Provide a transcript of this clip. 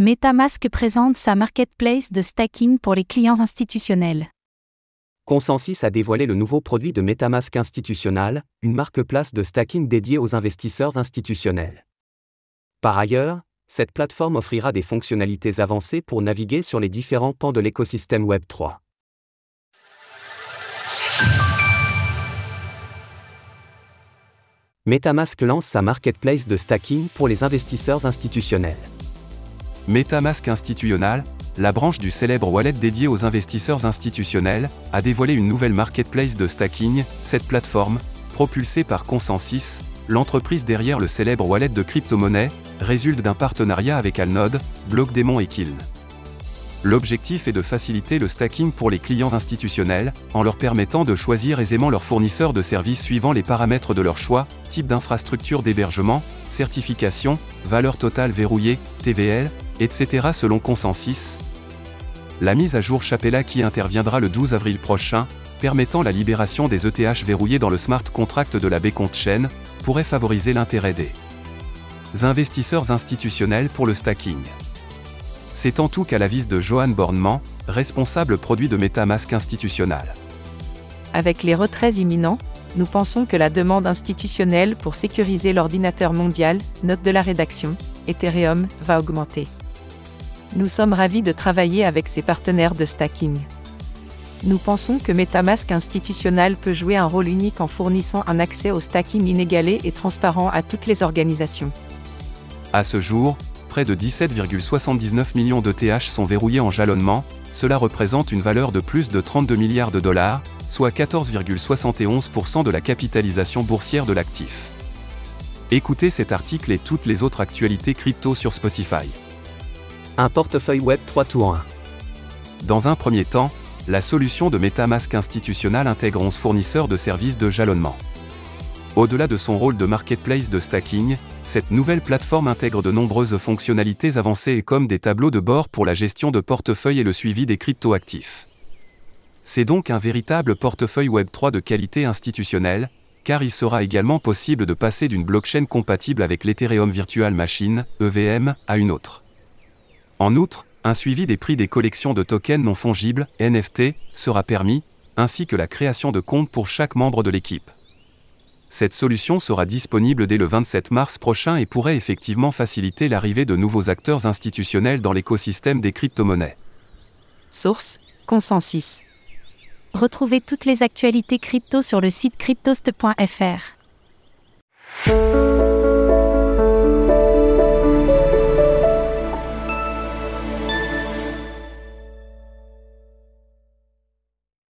MetaMask présente sa marketplace de stacking pour les clients institutionnels. Consensus a dévoilé le nouveau produit de MetaMask institutionnel, une marketplace de stacking dédiée aux investisseurs institutionnels. Par ailleurs, cette plateforme offrira des fonctionnalités avancées pour naviguer sur les différents pans de l'écosystème Web3. MetaMask lance sa marketplace de stacking pour les investisseurs institutionnels. MetaMask Institutional, la branche du célèbre wallet dédié aux investisseurs institutionnels, a dévoilé une nouvelle marketplace de stacking. Cette plateforme, propulsée par Consensus, l'entreprise derrière le célèbre wallet de crypto-monnaie, résulte d'un partenariat avec Alnode, Blockdaemon et Kiln. L'objectif est de faciliter le stacking pour les clients institutionnels, en leur permettant de choisir aisément leur fournisseur de services suivant les paramètres de leur choix, type d'infrastructure d'hébergement, certification, valeur totale verrouillée, TVL, etc. selon consensus. La mise à jour Chapella qui interviendra le 12 avril prochain, permettant la libération des ETH verrouillés dans le smart contract de la Bcont Chain, pourrait favoriser l'intérêt des investisseurs institutionnels pour le stacking. C'est en tout cas l'avis de Johan Borneman, responsable produit de MetaMask institutionnel. Avec les retraits imminents, nous pensons que la demande institutionnelle pour sécuriser l'ordinateur mondial, note de la rédaction, Ethereum, va augmenter. Nous sommes ravis de travailler avec ces partenaires de stacking. Nous pensons que MetaMask institutionnel peut jouer un rôle unique en fournissant un accès au stacking inégalé et transparent à toutes les organisations. À ce jour, près de 17,79 millions de TH sont verrouillés en jalonnement, cela représente une valeur de plus de 32 milliards de dollars, soit 14,71% de la capitalisation boursière de l'actif. Écoutez cet article et toutes les autres actualités crypto sur Spotify. Un portefeuille Web 3 tout en 1. Dans un premier temps, la solution de MetaMask institutionnel intègre 11 fournisseurs de services de jalonnement. Au-delà de son rôle de marketplace de stacking, cette nouvelle plateforme intègre de nombreuses fonctionnalités avancées comme des tableaux de bord pour la gestion de portefeuille et le suivi des cryptoactifs. C'est donc un véritable portefeuille Web3 de qualité institutionnelle, car il sera également possible de passer d'une blockchain compatible avec l'Ethereum Virtual Machine, EVM, à une autre. En outre, un suivi des prix des collections de tokens non fongibles, NFT, sera permis, ainsi que la création de comptes pour chaque membre de l'équipe. Cette solution sera disponible dès le 27 mars prochain et pourrait effectivement faciliter l'arrivée de nouveaux acteurs institutionnels dans l'écosystème des crypto-monnaies. Source Consensus. Retrouvez toutes les actualités crypto sur le site cryptost.fr.